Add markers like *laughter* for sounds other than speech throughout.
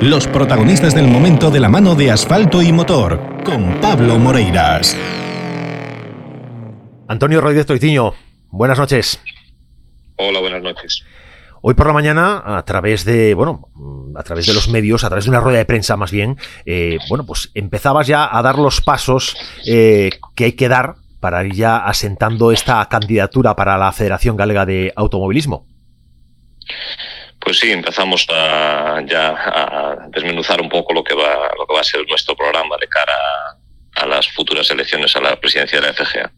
Los protagonistas del momento de la mano de asfalto y motor, con Pablo Moreiras. Antonio Rodríguez Toitiño, buenas noches. Hola, buenas noches. Hoy por la mañana, a través de, bueno, a través de los medios, a través de una rueda de prensa más bien, eh, bueno, pues empezabas ya a dar los pasos eh, que hay que dar para ir ya asentando esta candidatura para la Federación Galega de Automovilismo. Pues sí, empezamos a, ya a desmenuzar un poco lo que va lo que va a ser nuestro programa de cara a las futuras elecciones a la presidencia de la FGA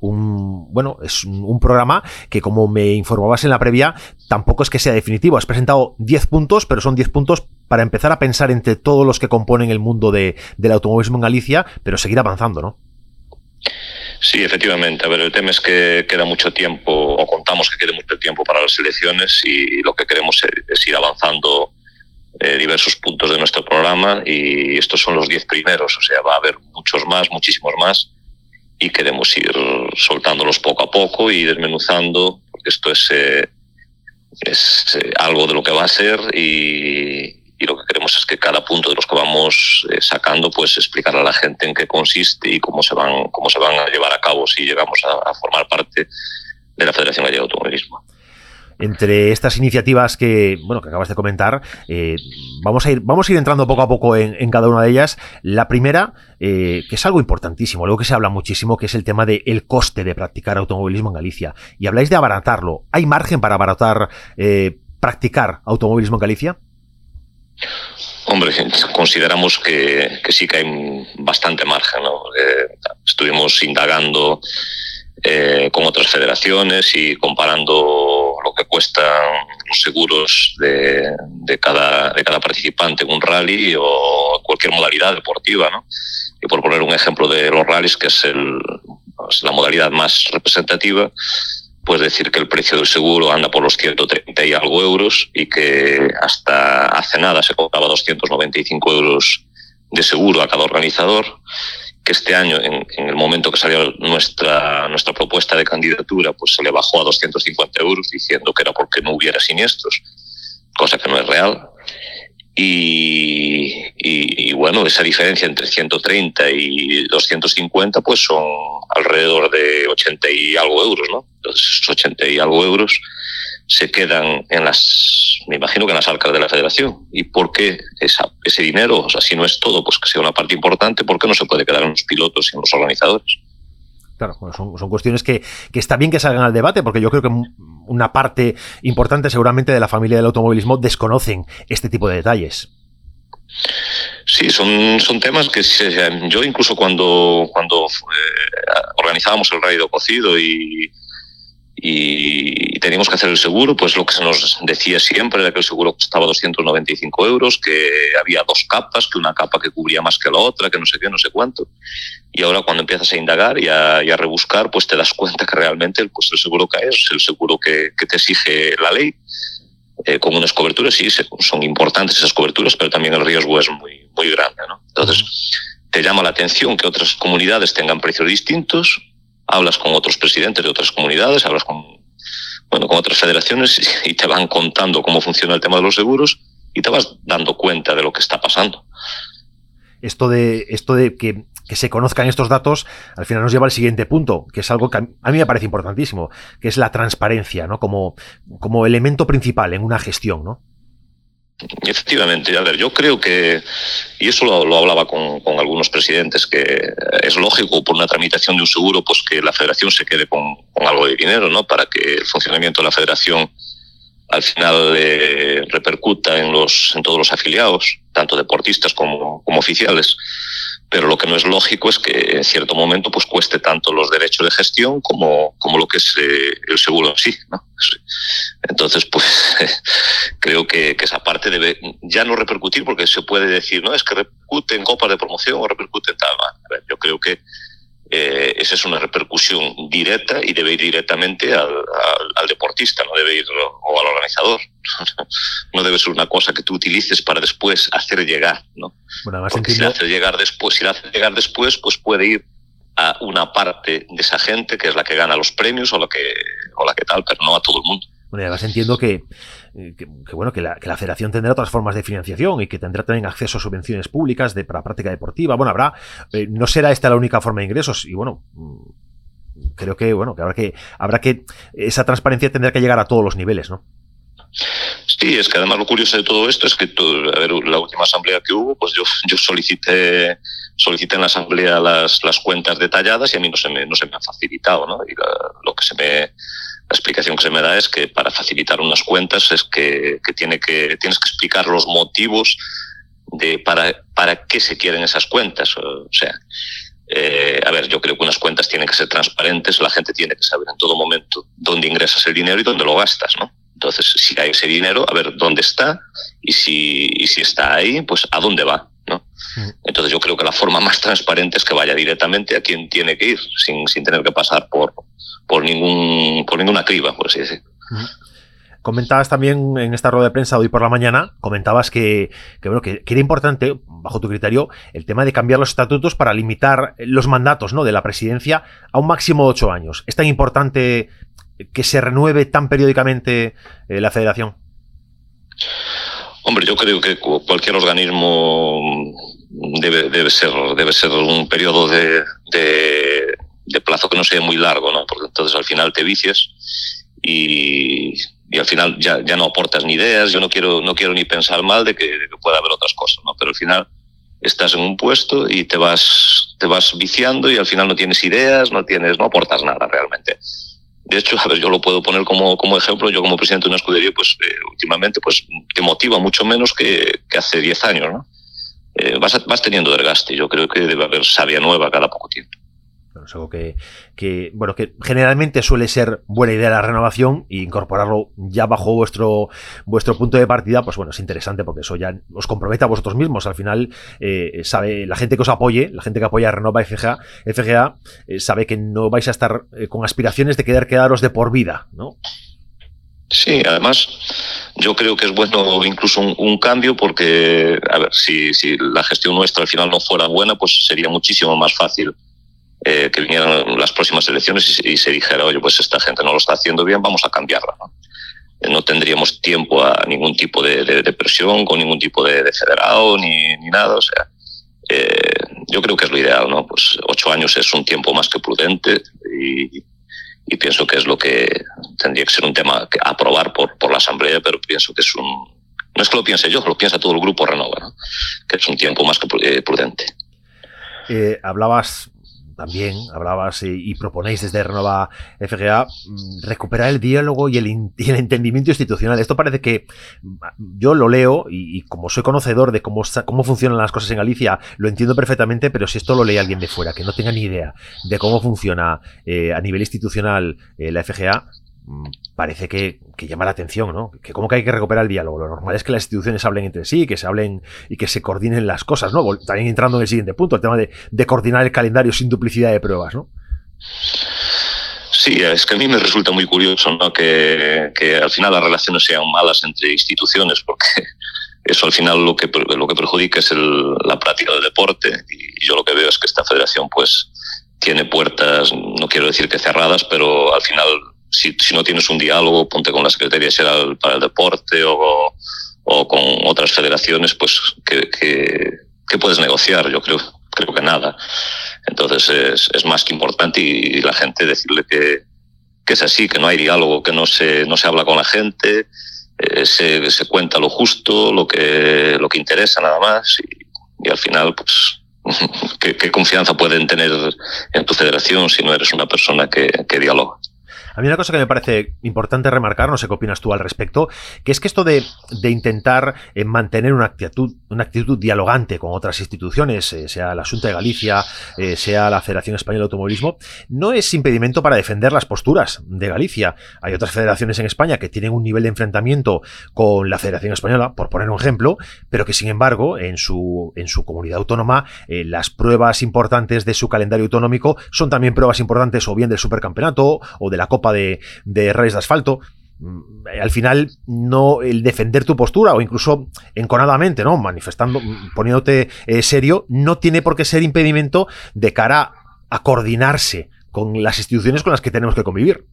un bueno, es un, programa que como me informabas en la previa, tampoco es que sea definitivo. Has presentado 10 puntos, pero son 10 puntos para empezar a pensar entre todos los que componen el mundo de, del automovilismo en Galicia, pero seguir avanzando, ¿no? Sí, efectivamente. A ver, el tema es que queda mucho tiempo, o contamos que quede mucho tiempo para las elecciones y lo que queremos es ir avanzando eh, diversos puntos de nuestro programa y estos son los diez primeros, o sea, va a haber muchos más, muchísimos más y queremos ir soltándolos poco a poco y desmenuzando, porque esto es, eh, es eh, algo de lo que va a ser y, y, lo que queremos es que cada punto de los que vamos eh, sacando, pues explicar a la gente en qué consiste y cómo se van, cómo se van a llevar a cabo si llegamos a, formar parte de la Federación Gallega de Automovilismo entre estas iniciativas que, bueno, que acabas de comentar, eh, vamos, a ir, vamos a ir entrando poco a poco en, cada una de ellas. La primera, eh, que es algo importantísimo, luego que se habla muchísimo, que es el tema del coste de practicar automovilismo en Galicia. Y habláis de abaratarlo. ¿Hay margen para abaratar practicar automovilismo en Galicia? Hombre, consideramos que, sí que hay bastante margen. ¿no? estuvimos indagando eh, con otras federaciones y comparando lo que cuestan los seguros de, de, cada, de cada participante en un rally o cualquier modalidad deportiva. ¿no? Y por poner un ejemplo de los rallies, que es, el, es la modalidad más representativa, pues decir que el precio del seguro anda por los 130 y algo euros y que hasta hace nada se cobraba 295 euros de seguro a cada organizador que este año, en, en, el momento que salió nuestra, nuestra propuesta de candidatura, pues se le bajó a 250 euros diciendo que era porque no hubiera siniestros, cosa que no es real. Y, bueno, esa diferencia entre 130 y 250 pues son alrededor de 80 y algo euros, ¿no? Entonces, 80 y algo euros se quedan en las, me imagino que en las arcas de la federación. ¿Y por qué esa, ese dinero, o sea, si no es todo, pues que sea una parte importante, ¿por qué no se puede quedar en los pilotos y en los organizadores? Claro, bueno, son, son, cuestiones que, que, está bien que salgan al debate, porque yo creo que una parte importante seguramente de la familia del automovilismo desconocen este tipo de detalles. Sí, son, son temas que yo incluso cuando, cuando eh, organizábamos el radio cocido y, y teníamos que hacer el seguro, pues lo que se nos decía siempre era que el seguro costaba 295 euros, que había dos capas, que una capa que cubría más que la otra, que no sé qué, no sé cuánto. Y ahora cuando empiezas a indagar y a, y a rebuscar, pues te das cuenta que realmente el, pues el seguro que es el seguro que, que te exige la ley. Eh, con unas coberturas, sí, son importantes esas coberturas, pero también el riesgo es muy, muy grande. ¿no? Entonces, te llama la atención que otras comunidades tengan precios distintos, hablas con otros presidentes de otras comunidades, hablas con, bueno, con otras federaciones y te van contando cómo funciona el tema de los seguros y te vas dando cuenta de lo que está pasando. Esto de, esto de que, que se conozcan estos datos, al final nos lleva al siguiente punto, que es algo que a mí me parece importantísimo, que es la transparencia, ¿no? Como, como elemento principal en una gestión, ¿no? Efectivamente, a ver, yo creo que, y eso lo, lo hablaba con, con, algunos presidentes, que es lógico por una tramitación de un seguro, pues que la federación se quede con, con algo de dinero, ¿no? Para que el funcionamiento de la federación al final eh, repercuta en, los, en todos los afiliados, tanto deportistas como, como oficiales pero lo que no es lógico es que en cierto momento pues cueste tanto los derechos de gestión como, como lo que es eh, el seguro en sí. ¿no? Entonces, pues *laughs* creo que, que, esa parte debe ya no repercutir porque se puede decir, no, es que repercute en copas de promoción o repercute en tal. Yo creo que eh, esa es una repercusión directa y debe ir directamente al, al, al, deportista, no debe ir o al organizador. *laughs* no debe ser una cosa que tú utilices para después hacer llegar, ¿no? Bueno, Porque si la hace llegar después, si la hace llegar después, pues puede ir a una parte de esa gente que es la que gana los premios o la que o la que tal, pero no a todo el mundo. Bueno, además entiendo que, bueno, que la, federación tendrá otras formas de financiación y que tendrá también acceso a subvenciones públicas de, para práctica deportiva. Bueno, habrá, no será esta la única forma de ingresos y bueno, mm, creo que, bueno, que habrá que, habrá que, esa transparencia tendrá que llegar a todos los niveles, ¿no? Sí, es que además lo curioso de todo esto es que a ver, la última asamblea que hubo, pues yo, yo solicité, solicité en la asamblea las, las cuentas detalladas y a mí no se me, no se me han facilitado, ¿no? Y lo que se me, la explicación que se me da es que para facilitar unas cuentas es que, que, tiene que tienes que explicar los motivos de para, para qué se quieren esas cuentas. O sea, eh, a ver, yo creo que unas cuentas tienen que ser transparentes, la gente tiene que saber en todo momento dónde ingresas el dinero y dónde lo gastas, ¿no? Entonces, si hay ese dinero, a ver dónde está y si, si está ahí, pues a dónde va. ¿No? Entonces yo creo que la forma más transparente es que vaya directamente a quien tiene que ir, sin, sin tener que pasar por, por, ningún, por ninguna criba, por así decirlo. Mm. Comentabas también en esta rueda de prensa hoy por la mañana, comentabas que, que, bueno, que, era importante, bajo tu criterio, el tema de cambiar los estatutos para limitar los mandatos ¿no? de la presidencia a un máximo de ocho años. ¿Es tan importante que se renueve tan periódicamente eh, la federación? Hombre, yo creo que cualquier organismo debe, debe, ser, debe ser un periodo de, de, plazo que no sea muy largo, ¿no? Porque entonces al final te vicias y, y al final ya, ya no aportas ni ideas. Yo no quiero, no quiero ni pensar mal de que, de que pueda haber otras cosas, ¿no? Pero al final estás en un puesto y te vas, te vas viciando y al final no tienes ideas, no tienes, no aportas nada realmente. De hecho, a ver, yo lo puedo poner como, como ejemplo, yo como presidente de una escudería, pues eh, últimamente pues te motiva mucho menos que, que hace 10 años, ¿no? Eh, vas, vas teniendo desgaste, yo creo que debe haber sabia nueva cada poco tiempo es algo que, que, bueno, que generalmente suele ser buena idea la renovación e incorporarlo ya bajo vuestro, vuestro punto de partida, pues bueno, es interesante porque eso ya os compromete a vosotros mismos. Al final, eh, sabe, la gente que os apoye, la gente que apoya a Renova FGA, FGA eh, sabe que no vais a estar eh, con aspiraciones de quedar quedaros de por vida, ¿no? Sí, además yo creo que es bueno incluso un, un, cambio porque, a ver, si, si la gestión nuestra al final no fuera buena, pues sería muchísimo más fácil eh, que vinieran las próximas elecciones y, se dijera, oye, pues esta gente no lo está haciendo bien, vamos a cambiarla. ¿no? Eh, no tendríamos tiempo a ningún tipo de, de, presión, con ningún tipo de, de federado ni, ni, nada. O sea, eh, yo creo que es lo ideal, ¿no? Pues ocho años es un tiempo más que prudente y, y pienso que es lo que tendría que ser un tema que aprobar por, por la Asamblea, pero pienso que es un... No es que lo piense yo, lo piensa todo el grupo Renova, ¿no? que es un tiempo más que eh, prudente. Eh, hablabas también hablabas y, proponéis desde Renova FGA mm, recuperar el diálogo y el, entendimiento institucional. Esto parece que mm, yo lo leo y, como soy conocedor de cómo, cómo funcionan las cosas en Galicia, lo entiendo perfectamente, pero si esto lo lee alguien de fuera, que no tenga ni idea de cómo funciona eh, a nivel institucional eh, la FGA, parece que, llama la atención, ¿no? Que como que hay que recuperar el diálogo. Lo normal es que las instituciones hablen entre sí, que se hablen y que se coordinen las cosas, ¿no? También entrando en el siguiente punto, el tema de, coordinar el calendario sin duplicidad de pruebas, ¿no? Sí, es que a mí me resulta muy curioso ¿no? que, al final las relaciones sean malas entre instituciones, porque *laughs* eso al final lo que, lo que perjudica es el, la práctica del deporte y yo lo que veo es que esta federación pues tiene puertas, no quiero decir que cerradas, pero al final si, si, no tienes un diálogo, ponte con la Secretaría General para el Deporte o, o con otras federaciones, pues que, que, que, puedes negociar, yo creo, creo que nada. Entonces es, es más que importante y, la gente decirle que, que, es así, que no hay diálogo, que no se, no se habla con la gente, eh, se, se, cuenta lo justo, lo que, lo que interesa nada más y, y al final pues *laughs* ¿qué, ¿qué, confianza pueden tener en tu federación si no eres una persona que, que dialoga. A mí una cosa que me parece importante remarcar, no sé qué opinas tú al respecto, que es que esto de, intentar eh, mantener una actitud, una actitud dialogante con otras instituciones, eh, sea la Junta de Galicia, eh, sea la Federación Española de Automovilismo, no es impedimento para defender las posturas de Galicia. Hay otras federaciones en España que tienen un nivel de enfrentamiento con la Federación Española, por poner un ejemplo, pero que sin embargo en su, en su comunidad autónoma las pruebas importantes de su calendario autonómico son también pruebas importantes o bien del supercampeonato o de la Copa de, de de asfalto mm, al final no el defender tu postura o incluso enconadamente, ¿no? Manifestando, mm, poniéndote eh, serio, no tiene por qué ser impedimento de cara a coordinarse con las instituciones con las que tenemos que convivir.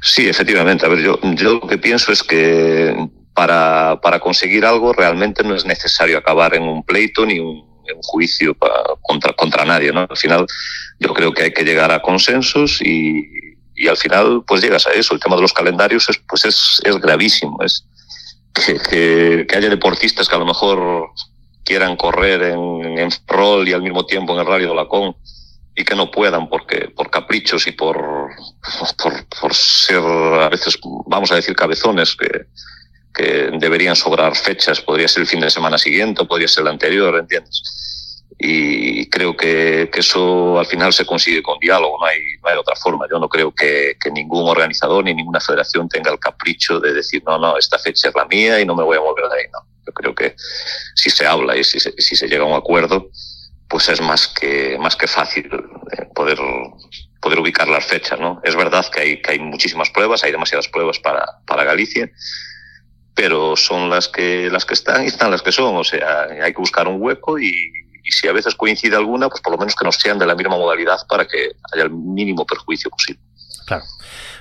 Sí, efectivamente. A ver, yo, yo lo que pienso es que para, para conseguir algo realmente no es necesario acabar en un pleito ni un, un juicio contra, contra nadie. ¿no? Al final yo creo que hay que llegar a consensos y, y al final pues llegas a eso. El tema de los calendarios es, pues es, es gravísimo. Es que, que, haya deportistas que a lo mejor quieran correr en, en rol y al mismo tiempo en el Rally de Lacón y que no puedan porque por caprichos y por, por, por ser a veces, vamos a decir, cabezones que, que deberían sobrar fechas. Podría ser el fin de semana siguiente podría ser el anterior, ¿entiendes? Y creo que, que, eso al final se consigue con diálogo, no hay, no hay otra forma. Yo no creo que, que, ningún organizador ni ninguna federación tenga el capricho de decir, no, no, esta fecha es la mía y no me voy a mover de ahí. No. Yo creo que si se habla y si se, si se llega a un acuerdo, pues es más que, más que fácil eh, poder, poder ubicar las fechas. ¿no? Es verdad que hay, que hay muchísimas pruebas, hay demasiadas pruebas para, para Galicia, pero son las que, las que están y están las que son. O sea, hay que buscar un hueco y, y si a veces coincide alguna, pues por lo menos que nos sean de la misma modalidad para que haya el mínimo perjuicio posible. Claro.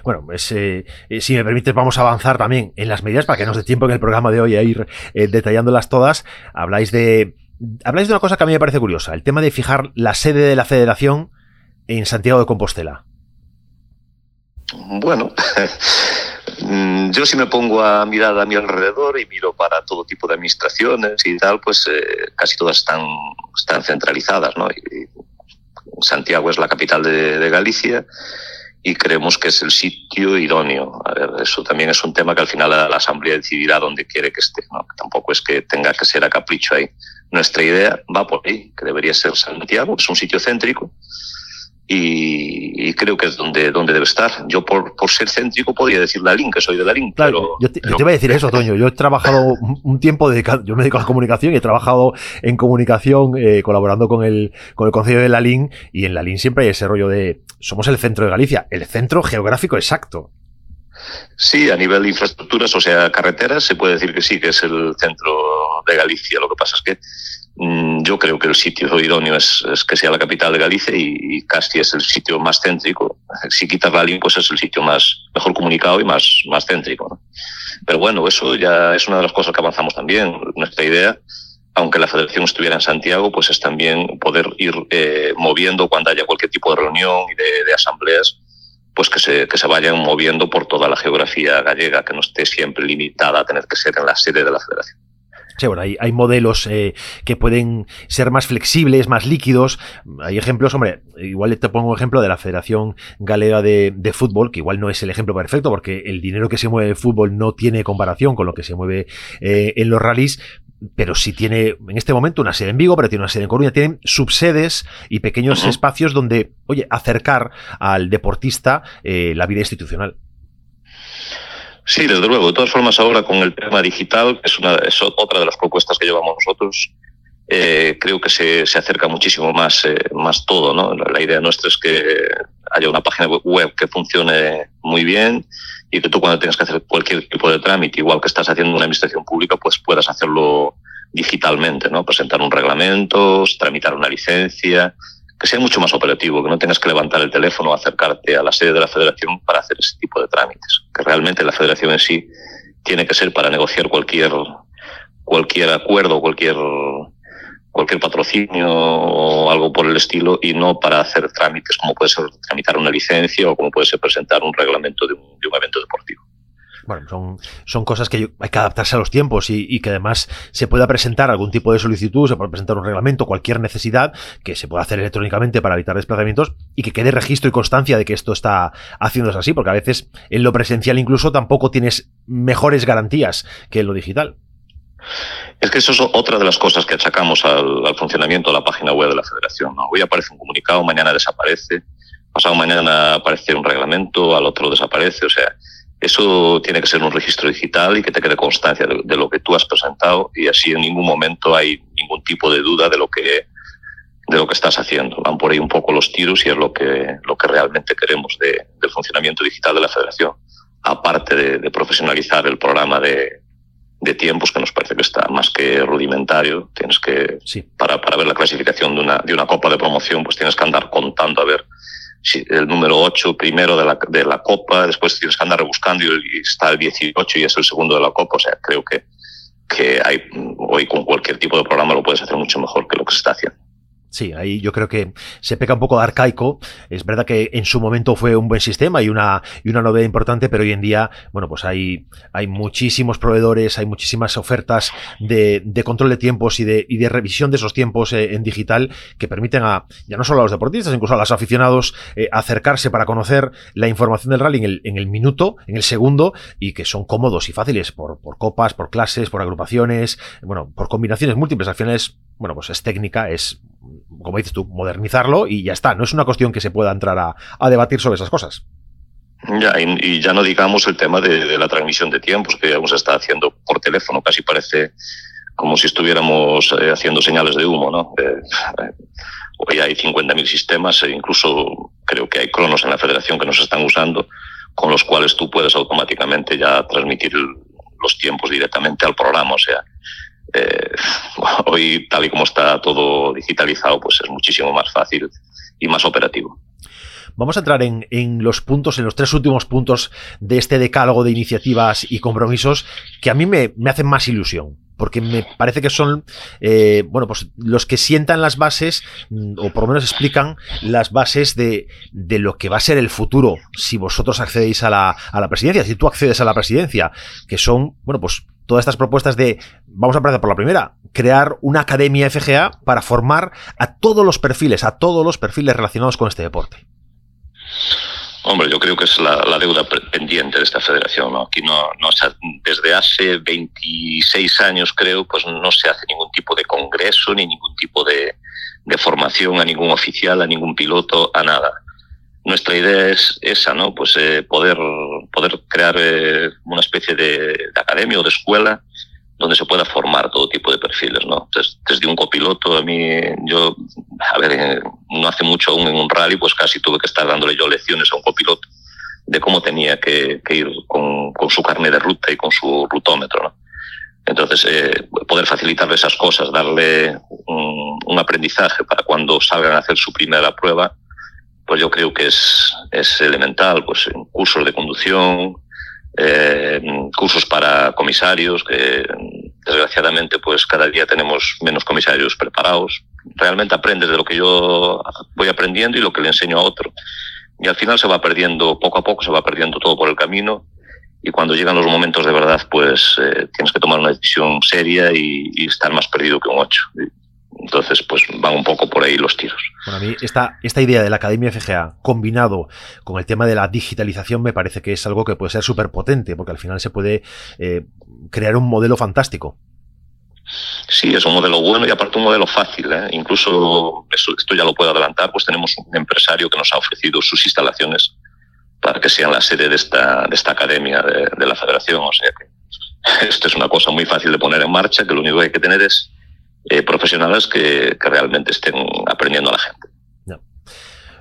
Bueno, pues, eh, si me permites, vamos a avanzar también en las medidas para que nos dé tiempo en el programa de hoy a ir eh, detallándolas todas. Habláis de, habláis de una cosa que a mí me parece curiosa, el tema de fijar la sede de la federación en Santiago de Compostela. Bueno, *laughs* yo si me pongo a mirar a mi alrededor y miro para todo tipo de administraciones y tal, pues eh, casi todas están, están centralizadas, ¿no? Y Santiago es la capital de, de, Galicia y creemos que es el sitio idóneo. A ver, eso también es un tema que al final la, la Asamblea decidirá dónde quiere que esté, ¿no? Tampoco es que tenga que ser a capricho ahí. Nuestra idea va por ahí, que debería ser Santiago, es un sitio céntrico, y, y, creo que es donde, donde debe estar. Yo, por, por ser céntrico, podría decir la LIN, que soy de la LIN. Claro, pero, yo, te, yo te iba a decir eso, Toño. Yo he trabajado *laughs* un tiempo dedicado, yo me dedico a la comunicación y he trabajado en comunicación eh, colaborando con el, con el Consejo de la LIN y en la LIN siempre hay ese rollo de somos el centro de Galicia, el centro geográfico exacto. Sí, a nivel de infraestructuras, o sea, carreteras, se puede decir que sí, que es el centro de Galicia. Lo que pasa es que yo creo que el sitio idóneo es, es, que sea la capital de Galicia y, Casti es el sitio más céntrico. Si quitas Rallín, pues es el sitio más mejor comunicado y más, más céntrico. ¿no? Pero bueno, eso ya es una de las cosas que avanzamos también. Nuestra idea, aunque la federación estuviera en Santiago, pues es también poder ir eh, moviendo cuando haya cualquier tipo de reunión y de, de asambleas, pues que se, que se vayan moviendo por toda la geografía gallega, que no esté siempre limitada a tener que ser en la sede de la federación. Sí, bueno, hay, hay modelos eh, que pueden ser más flexibles, más líquidos. Hay ejemplos, hombre, igual te pongo un ejemplo de la Federación Galega de, de, Fútbol, que igual no es el ejemplo perfecto, porque el dinero que se mueve en fútbol no tiene comparación con lo que se mueve eh, en los rallies, pero sí tiene en este momento una sede en Vigo, pero tiene una sede en Coruña, tienen subsedes y pequeños espacios donde, oye, acercar al deportista eh, la vida institucional. Sí, desde luego. De todas formas, ahora con el tema digital, que es, una, es otra de las propuestas que llevamos nosotros, eh, creo que se, se, acerca muchísimo más, eh, más todo. ¿no? La, la, idea nuestra es que haya una página web que funcione muy bien y que tú cuando tengas que hacer cualquier tipo de trámite, igual que estás haciendo una administración pública, pues puedas hacerlo digitalmente, ¿no? Presentar un reglamento, tramitar una licencia, que sea mucho más operativo, que no tengas que levantar el teléfono o acercarte a la sede de la federación para hacer ese tipo de trámites. Que realmente la federación en sí tiene que ser para negociar cualquier, cualquier acuerdo, cualquier, cualquier patrocinio o algo por el estilo y no para hacer trámites como puede ser tramitar una licencia o como puede ser presentar un reglamento de un, de un evento deportivo bueno, son, son cosas que hay que adaptarse a los tiempos y, y, que además se pueda presentar algún tipo de solicitud, se puede presentar un reglamento, cualquier necesidad que se pueda hacer electrónicamente para evitar desplazamientos y que quede registro y constancia de que esto está haciéndose así, porque a veces en lo presencial incluso tampoco tienes mejores garantías que en lo digital. Es que eso es otra de las cosas que achacamos al, funcionamiento de la página web de la federación. Hoy aparece un comunicado, mañana desaparece, pasado mañana aparece un reglamento, al otro desaparece, o sea, eso tiene que ser un registro digital y que te quede constancia de, de, lo que tú has presentado y así en ningún momento hay ningún tipo de duda de lo que de lo que estás haciendo. Van por ahí un poco los tiros y es lo que, lo que realmente queremos de, del funcionamiento digital de la federación. Aparte de, de profesionalizar el programa de, de, tiempos, que nos parece que está más que rudimentario, tienes que, sí. para, para ver la clasificación de una, de una copa de promoción, pues tienes que andar contando a ver el número 8 primero de la, de la Copa, después que andar rebuscando y, está el 18 y es el segundo de la Copa. O sea, creo que, que hay, hoy con cualquier tipo de programa lo puedes hacer mucho mejor que lo que se está haciendo. Sí, ahí yo creo que se peca un poco de arcaico. Es verdad que en su momento fue un buen sistema y una, y una novedad importante, pero hoy en día, bueno, pues hay, hay muchísimos proveedores, hay muchísimas ofertas de, de control de tiempos y de, y de revisión de esos tiempos eh, en digital que permiten a, ya no solo a los deportistas, incluso a los aficionados, eh, acercarse para conocer la información del rally en el, en el minuto, en el segundo, y que son cómodos y fáciles por, por copas, por clases, por agrupaciones, bueno, por combinaciones múltiples. Al final bueno, pues es técnica, es como dices tú, modernizarlo y ya está. No es una cuestión que se pueda entrar a, debatir sobre esas cosas. Ya, y, ya no digamos el tema de, la transmisión de tiempos que ya se está haciendo por teléfono, casi parece como si estuviéramos eh, haciendo señales de humo, ¿no? Eh, eh, hoy hay 50.000 sistemas e incluso creo que hay cronos en la federación que nos están usando con los cuales tú puedes automáticamente ya transmitir los tiempos directamente al programa, o sea, eh, *laughs* hoy, tal y como está todo digitalizado, pues es muchísimo más fácil y más operativo. Vamos a entrar en, los puntos, en los tres últimos puntos de este decálogo de iniciativas y compromisos que a mí me, hacen más ilusión porque me parece que son, eh, bueno, pues los que sientan las bases, mm, o por lo menos explican las bases de, de, lo que va a ser el futuro si vosotros accedéis a la, a la presidencia, si tú accedes a la presidencia, que son, bueno, pues todas estas propuestas de, vamos a empezar por la primera, crear una academia FGA para formar a todos los perfiles, a todos los perfiles relacionados con este deporte. Hombre, yo creo que es la, deuda pendiente de esta federación. Aquí no, desde hace 26 años, creo, pues no se hace ningún tipo de congreso ni ningún tipo de formación a ningún oficial, a ningún piloto, a nada nuestra idea es esa, ¿no? Pues eh, poder, poder crear eh, una especie de, academia o de escuela donde se pueda formar todo tipo de perfiles, ¿no? desde un copiloto, a mí, yo, a ver, eh, no hace mucho aún en un rally, pues casi tuve que estar dándole yo lecciones a un copiloto de cómo tenía que, ir con, con, su carnet de ruta y con su rutómetro, ¿no? Entonces, poder facilitarle esas cosas, darle un, un aprendizaje para cuando salgan a hacer su primera prueba, pues yo creo que es, es elemental, pues cursos de conducción, eh, cursos para comisarios, que desgraciadamente pues cada día tenemos menos comisarios preparados. Realmente aprendes de lo que yo voy aprendiendo y lo que le enseño a otro. Y al final se va perdiendo, poco a poco se va perdiendo todo por el camino y cuando llegan los momentos de verdad pues eh, tienes que tomar una decisión seria y, y, estar más perdido que un ocho. Entonces, pues van un poco por ahí los tiros. Bueno, a mí esta, esta idea de la Academia FGA combinado con el tema de la digitalización me parece que es algo que puede ser súper potente, porque al final se puede eh, crear un modelo fantástico. Sí, es un modelo bueno y aparte un modelo fácil. ¿eh? Incluso, esto ya lo puedo adelantar, pues tenemos un empresario que nos ha ofrecido sus instalaciones para que sean la sede de esta, de esta academia de, de la federación. O sea que *laughs* esto es una cosa muy fácil de poner en marcha, que lo único que hay que tener es eh, profesionales que, realmente estén aprendiendo a la gente.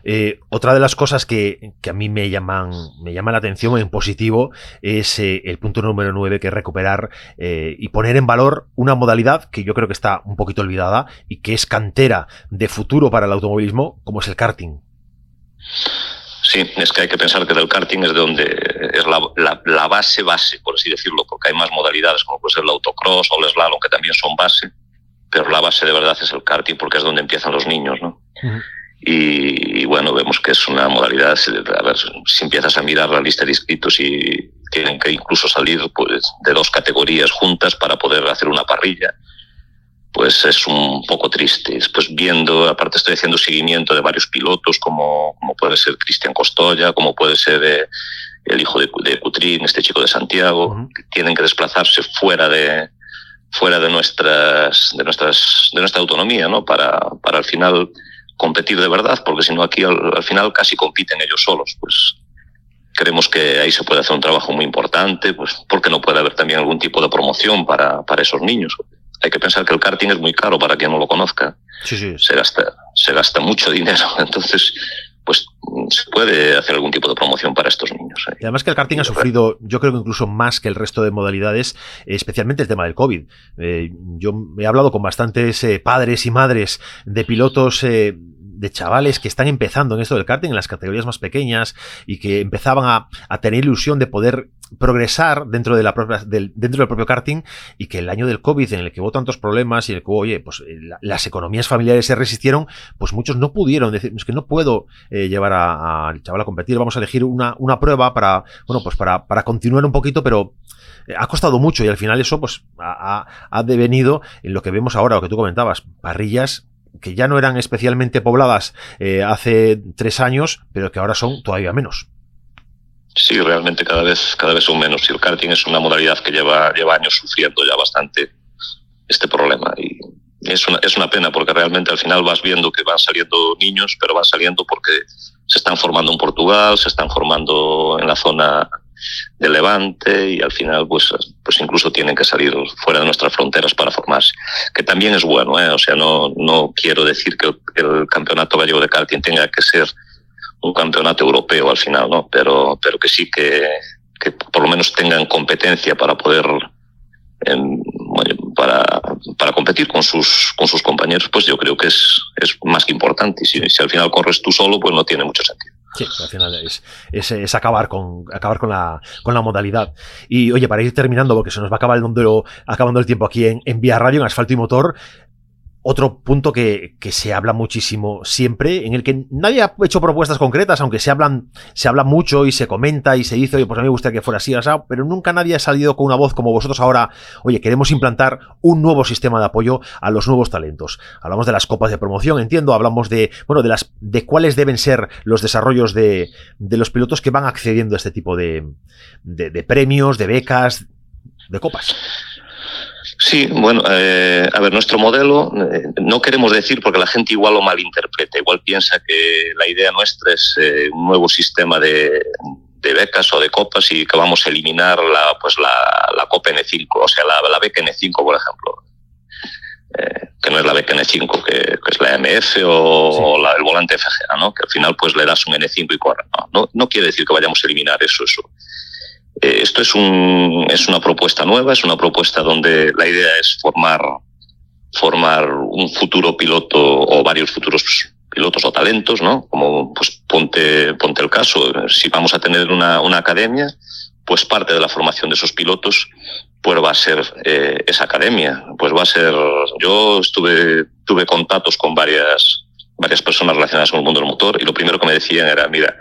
Eh, otra de las cosas que, a mí me llaman, me llama la atención en positivo es eh, el punto número 9, que es recuperar y poner en valor una modalidad que yo creo que está un poquito olvidada y que es cantera de futuro para el automovilismo, como es el karting. Sí, es que hay que pensar que del karting es de donde es la, la base base, por así decirlo, porque hay más modalidades como puede ser el autocross o el slalom que también son base pero la base de verdad es el karting porque es donde empiezan los niños, ¿no? y, bueno, vemos que es una modalidad, a ver, si empiezas a mirar la lista de inscritos y tienen que incluso salir pues, de dos categorías juntas para poder hacer una parrilla, pues es un poco triste. Después viendo, aparte estoy haciendo seguimiento de varios pilotos, como, como puede ser Cristian Costoya, como puede ser eh, el hijo de, de Cutrín, este chico de Santiago, que tienen que desplazarse fuera de, fuera de nuestras, de nuestras, de nuestra autonomía, ¿no? Para, para al final competir de verdad, porque si no aquí al, final casi compiten ellos solos, pues creemos que ahí se puede hacer un trabajo muy importante, pues porque no puede haber también algún tipo de promoción para, para esos niños. Hay que pensar que el karting es muy caro para quien no lo conozca. Sí, sí. Se gasta, se gasta mucho dinero. *laughs* Entonces, pues se puede hacer algún tipo de promoción para estos niños. ¿eh? Y además que el karting ha sufrido, yo creo que incluso más que el resto de modalidades, especialmente el tema del COVID. Eh, yo he hablado con bastantes eh, padres y madres de pilotos de, chavales que están empezando en esto del karting, en las categorías más pequeñas, y que empezaban a, a tener ilusión de poder progresar dentro de la propia, del, dentro del propio karting y que el año del COVID en el que hubo tantos problemas y en el que oye, pues eh, las economías familiares se resistieron, pues muchos no pudieron decir, es que no puedo eh, llevar al chaval a competir, vamos a elegir una, una prueba para, bueno, pues para, para continuar un poquito, pero eh, ha costado mucho y al final eso pues ha, ha devenido en lo que vemos ahora, lo que tú comentabas, parrillas que ya no eran especialmente pobladas hace tres años, pero que ahora son todavía menos. Sí, realmente cada vez, cada vez son menos. Y el karting es una modalidad que lleva, lleva años sufriendo ya bastante este problema. Y es una, es una pena porque realmente al final vas viendo que van saliendo niños, pero van saliendo porque se están formando en Portugal, se están formando en la zona de Levante y al final pues, pues incluso tienen que salir fuera de nuestras fronteras para formarse, que también es bueno, ¿eh? o sea, no, no quiero decir que el campeonato gallego de karting tenga que ser un campeonato europeo al final, ¿no? Pero, pero que sí que, que por lo menos tengan competencia para poder para, para competir con sus, con sus compañeros, pues yo creo que es, es más que importante. Y si, si al final corres tú solo, pues no tiene mucho sentido. Sí, al final es, es, es, acabar con acabar con la, con la modalidad. Y oye, para ir terminando, porque se nos va a acabando el tiempo aquí en, en Vía Radio, en Asfalto y Motor, otro punto que, que, se habla muchísimo siempre, en el que nadie ha hecho propuestas concretas, aunque se hablan, se habla mucho y se comenta y se dice, oye, pues a mí me gustaría que fuera así, pero nunca nadie ha salido con una voz como vosotros ahora, oye, queremos implantar un nuevo sistema de apoyo a los nuevos talentos. Hablamos de las copas de promoción, entiendo, hablamos de, bueno, de las, de cuáles deben ser los desarrollos de, de los pilotos que van accediendo a este tipo de, de premios, de becas, de copas. Sí, bueno, eh, a ver, nuestro modelo, eh, no queremos decir porque la gente igual lo malinterpreta, igual piensa que la idea nuestra es eh, un nuevo sistema de, de, becas o de copas y que vamos a eliminar la, pues la, la Copa N5, o sea, la, la beca N5, por ejemplo. Eh, que no es la beca N5, que, que es la MF o, sí. o la, el volante FGA, ¿no? que al final pues le das un N5 y corre. No, no, no quiere decir que vayamos a eliminar eso, eso eh, esto es, un, es una propuesta nueva, es una propuesta donde la idea es formar, formar un futuro piloto o varios futuros pilotos o talentos, ¿no? Como pues ponte, ponte el caso, si vamos a tener una, una academia, pues parte de la formación de esos pilotos pues va a ser eh, esa academia. Pues va a ser, yo estuve, tuve contactos con varias, varias personas relacionadas con el mundo del motor y lo primero que me decían era, mira,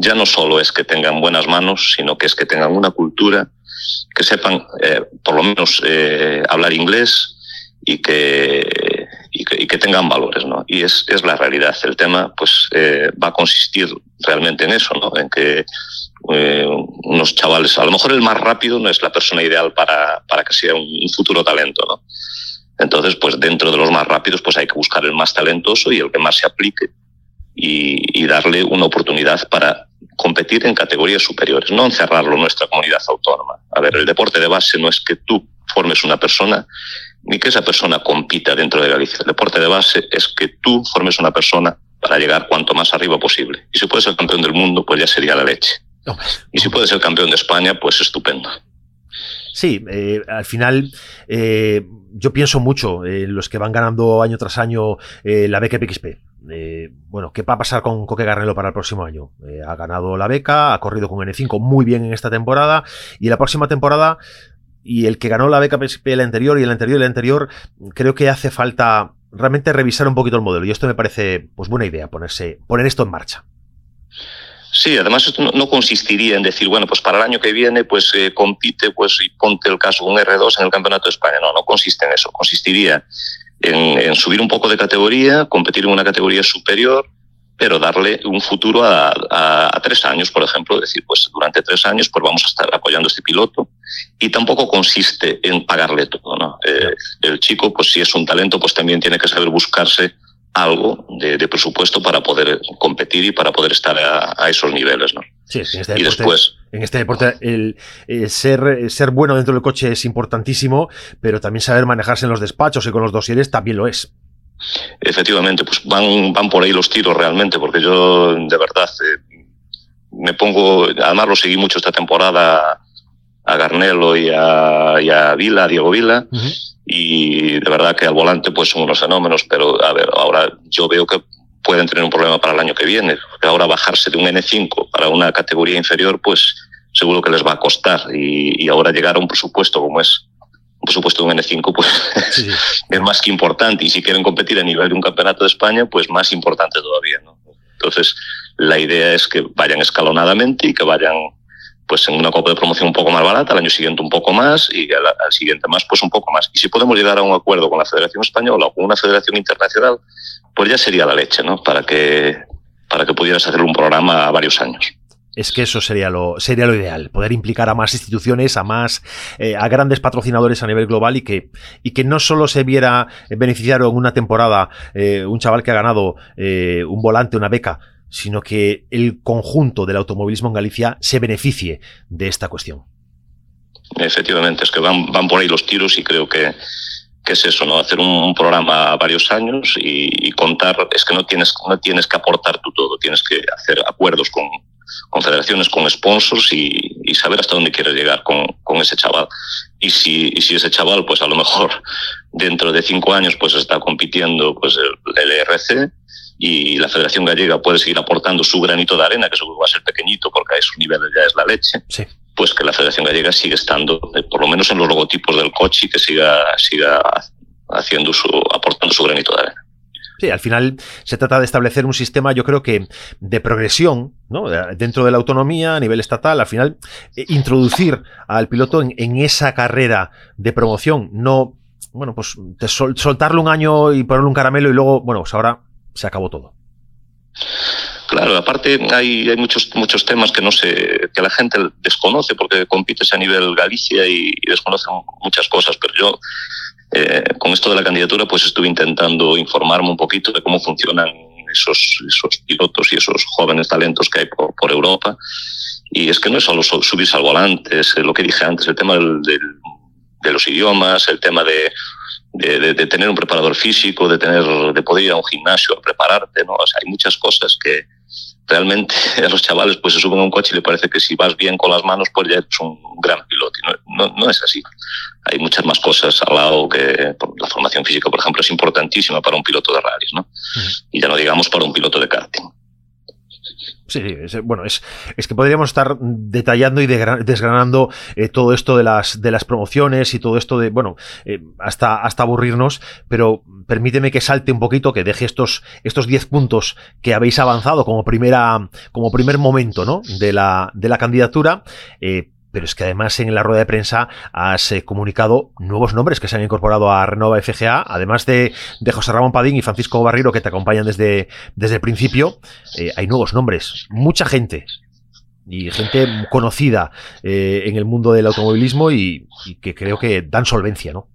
ya no solo es que tengan buenas manos, sino que es que tengan una cultura, que sepan eh, por lo menos eh, hablar inglés y que, y que, tengan valores, ¿no? Y es, es la realidad. El tema, pues, eh, va a consistir realmente en eso, ¿no? En que unos chavales, a lo mejor el más rápido no es la persona ideal para, para que sea un, un futuro talento, ¿no? Entonces, pues dentro de los más rápidos, pues hay que buscar el más talentoso y el que más se aplique y, y darle una oportunidad para competir en categorías superiores, no encerrarlo en nuestra comunidad autónoma. A ver, el deporte de base no es que tú formes una persona ni que esa persona compita dentro de Galicia. El deporte de base es que tú formes una persona para llegar cuanto más arriba posible. Y si puedes ser campeón del mundo, pues ya sería la leche. Y si puedes ser campeón de España, pues estupendo. Sí, eh, al final eh, yo pienso mucho en los que van ganando año tras año eh, la beca PXP. Eh, bueno, ¿qué va a pasar con Coque Garnelo para el próximo año? Eh, ha ganado la beca, ha corrido con N5 muy bien en esta temporada y la próxima temporada y el que ganó la beca PSP el anterior y el anterior y el anterior, creo que hace falta realmente revisar un poquito el modelo y esto me parece pues buena idea ponerse poner esto en marcha. Sí, además no, consistiría en decir, bueno, pues para el año que viene, pues eh, compite, pues y ponte el caso un R2 en el Campeonato de España. No, no consiste en eso. Consistiría en, subir un poco de categoría, competir en una categoría superior, pero darle un futuro a, tres años, por ejemplo, decir, pues durante tres años pues vamos a estar apoyando a este piloto y tampoco consiste en pagarle todo, ¿no? Eh, el chico, pues si es un talento, pues también tiene que saber buscarse algo de, de presupuesto para poder competir y para poder estar a, a esos niveles, ¿no? Sí, en este deporte, y después. En este deporte, el, el ser, ser bueno dentro del coche es importantísimo, pero también saber manejarse en los despachos y con los dosieres también lo es. Efectivamente, pues van, van por ahí los tiros realmente, porque yo de verdad eh, me pongo, además lo seguí mucho esta temporada a Garnelo y a, y a Vila, a Diego Vila, uh -huh. y de verdad que al volante pues son unos fenómenos, pero a ver, ahora yo veo que pueden tener un problema para el año que viene. Porque ahora bajarse de un N5 para una categoría inferior, pues seguro que les va a costar. Y, ahora llegar a un presupuesto como es un presupuesto de un N5, pues *laughs* es más que importante. Y si quieren competir a nivel de un campeonato de España, pues más importante todavía. ¿no? Entonces, la idea es que vayan escalonadamente y que vayan pues en una copa de promoción un poco más barata, al año siguiente un poco más y al, siguiente más, pues un poco más. Y si podemos llegar a un acuerdo con la Federación Española o con una federación internacional, pues ya sería la leche, ¿no? Para que, para que pudieras hacer un programa a varios años. Es que eso sería lo, sería lo ideal, poder implicar a más instituciones, a más, eh, a grandes patrocinadores a nivel global y que, y que no solo se viera beneficiario en una temporada eh, un chaval que ha ganado eh, un volante, una beca, sino que el conjunto del automovilismo en Galicia se beneficie de esta cuestión. Efectivamente, es que van, van por ahí los tiros y creo que, que es eso, ¿no? Hacer un, programa a varios años y, contar, es que no tienes, no tienes que aportar tú todo, tienes que hacer acuerdos con, con federaciones, con sponsors y, saber hasta dónde quieres llegar con, con ese chaval. Y si, y si ese chaval, pues a lo mejor dentro de cinco años, pues está compitiendo pues el, el ERC, y la Federación Gallega puede seguir aportando su granito de arena, que seguro va a ser pequeñito porque a su nivel ya es la leche, pues que la Federación Gallega sigue estando, eh, por lo menos en los logotipos del coche, y que siga, siga haciendo su, aportando su granito de arena. Sí, al final se trata de establecer un sistema, yo creo que de progresión, ¿no? Dentro de la autonomía a nivel estatal, al final, eh, introducir al piloto en, esa carrera de promoción, no, bueno, pues soltarlo un año y ponerle un caramelo y luego, bueno, pues ahora se acabó todo. Claro, aparte hay, hay muchos muchos temas que no sé que la gente desconoce porque compites a nivel Galicia y, desconocen muchas cosas, pero yo eh, con esto de la candidatura pues estuve intentando informarme un poquito de cómo funcionan esos, esos pilotos y esos jóvenes talentos que hay por, por Europa y es que no es solo subirse al volante, es lo que dije antes, el tema del, de los idiomas, el tema de de, de, tener un preparador físico, de tener, de poder ir a un gimnasio a prepararte, ¿no? O sea, hay muchas cosas que realmente *laughs* a los chavales pues se suben a un coche y le parece que si vas bien con las manos pues ya eres un gran piloto. Y no, no, es así. Hay muchas más cosas al lado que la formación física, por ejemplo, es importantísima para un piloto de rallies, ¿no? Y ya no digamos para un piloto de karting. Sí, bueno, es, es, que podríamos estar detallando y desgranando eh, todo esto de las, de las promociones y todo esto de, bueno, eh, hasta, hasta aburrirnos, pero permíteme que salte un poquito, que deje estos, estos 10 puntos que habéis avanzado como primera, como primer momento, ¿no? De la, de la candidatura. Eh, pero es que además en la rueda de prensa has eh, comunicado nuevos nombres que se han incorporado a Renova FGA, además de, de José Ramón Padín y Francisco Barriro que te acompañan desde, desde el principio, eh, hay nuevos nombres, mucha gente y gente conocida eh, en el mundo del automovilismo y, y que creo que dan solvencia, ¿no?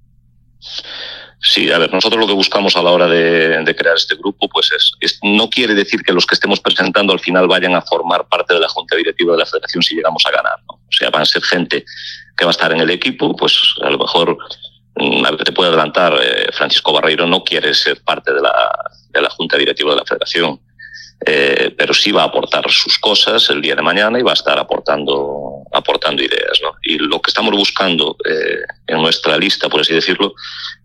Sí, a ver, nosotros lo que buscamos a la hora de, crear este grupo, pues es, no quiere decir que los que estemos presentando al final vayan a formar parte de la junta directiva de la federación si llegamos a ganar. ¿no? O sea, van a ser gente que va a estar en el equipo, pues a lo mejor mm, te puede adelantar, eh, Francisco Barreiro no quiere ser parte de la, de la junta directiva de la federación. Eh, pero sí va a aportar sus cosas el día de mañana y va a estar aportando, aportando ideas. ¿no? Y lo que estamos buscando eh, en nuestra lista, por así decirlo,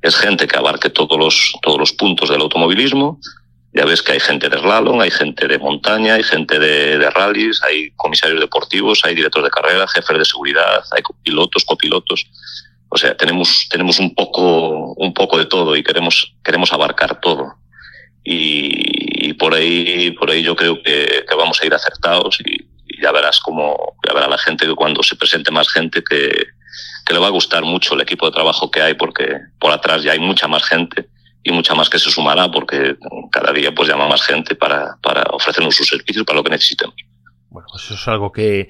es gente que abarque todos los, todos los puntos del automovilismo. Ya ves que hay gente de slalom, hay gente de montaña, hay gente de, de rallies, hay comisarios deportivos, hay directores de carrera, jefes de seguridad, hay pilotos, copilotos. O sea, tenemos, tenemos un poco, un poco de todo y queremos, queremos abarcar todo. Y, y por ahí, por ahí yo creo que, vamos a ir acertados y, ya verás cómo, ya verá la gente que cuando se presente más gente que, que le va a gustar mucho el equipo de trabajo que hay porque por atrás ya hay mucha más gente y mucha más que se sumará porque cada día pues llama más gente para, para ofrecernos sus servicios para lo que necesitemos. Bueno, eso es algo que,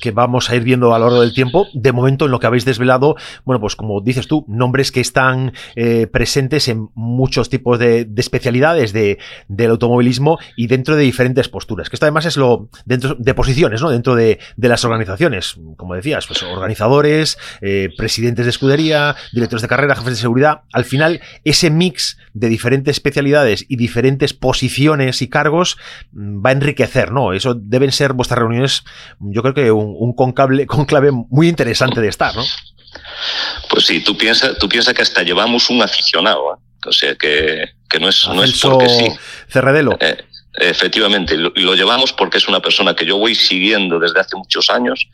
que vamos a ir viendo a lo largo del tiempo. De momento, en lo que habéis desvelado, bueno, pues como dices tú, nombres que están eh, presentes en muchos tipos de, especialidades de, del automovilismo y dentro de diferentes posturas. Que esto además es lo dentro de posiciones, ¿no? Dentro de, las organizaciones, como decías, pues organizadores, eh, presidentes de escudería, directores de carrera, jefes de seguridad. Al final, ese mix de diferentes especialidades y diferentes posiciones y cargos mm, va a enriquecer, ¿no? Eso deben ser vuestras reuniones, yo creo que un un, conclave, conclave muy interesante de estar, ¿no? Pues sí, tú piensas tú piensa que hasta llevamos un aficionado, ¿eh? o sea que, que no es, no es porque sí. Cerredelo. Eh, Efectivamente, lo, lo llevamos porque es una persona que yo voy siguiendo desde hace muchos años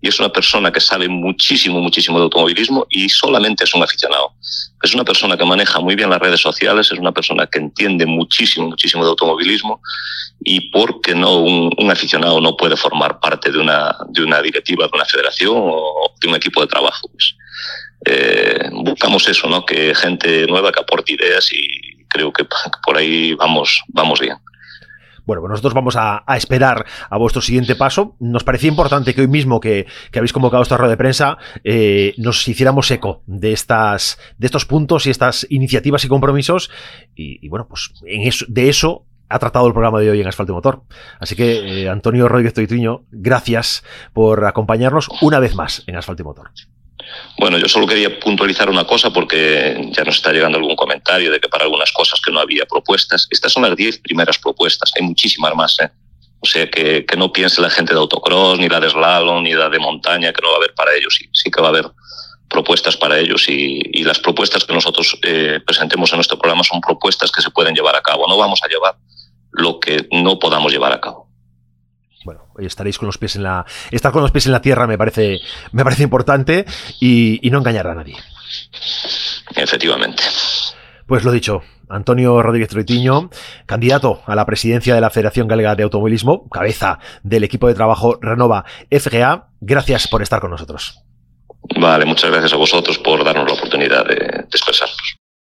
y es una persona que sabe muchísimo, muchísimo de automovilismo y solamente es un aficionado. Es una persona que maneja muy bien las redes sociales, es una persona que entiende muchísimo, muchísimo de automovilismo y por qué no un, un, aficionado no puede formar parte de una, de una directiva, de una federación o de un equipo de trabajo. Pues, eh, buscamos eso, ¿no? que gente nueva que aporte ideas y creo que por ahí vamos, vamos bien. Bueno, pues nosotros vamos a, esperar a vuestro siguiente paso. Nos parecía importante que hoy mismo que, habéis convocado esta rueda de prensa eh, nos hiciéramos eco de estas de estos puntos y estas iniciativas y compromisos. Y, bueno, pues en eso, de eso ha tratado el programa de hoy en Asfalto Motor. Así que, eh, Antonio Rodríguez Toituño, gracias por acompañarnos una vez más en Asfalto Motor. Bueno, yo solo quería puntualizar una cosa porque ya nos está llegando algún comentario de que para algunas cosas que no había propuestas. Estas son las diez primeras propuestas, hay muchísimas más. ¿eh? O sea, que, que, no piense la gente de autocross, ni la de slalom, ni la de montaña, que no va a haber para ellos. Sí, que va a haber propuestas para ellos y, y las propuestas que nosotros eh, presentemos en nuestro programa son propuestas que se pueden llevar a cabo. No vamos a llevar lo que no podamos llevar a cabo bueno, estaréis con los pies en la. Estar con los pies en la tierra me parece, me parece importante y, y no engañar a nadie. Efectivamente. Pues lo dicho, Antonio Rodríguez Troitiño, candidato a la presidencia de la Federación Galega de Automovilismo, cabeza del equipo de trabajo Renova FGA, gracias por estar con nosotros. Vale, muchas gracias a vosotros por darnos la oportunidad de, de expresarnos.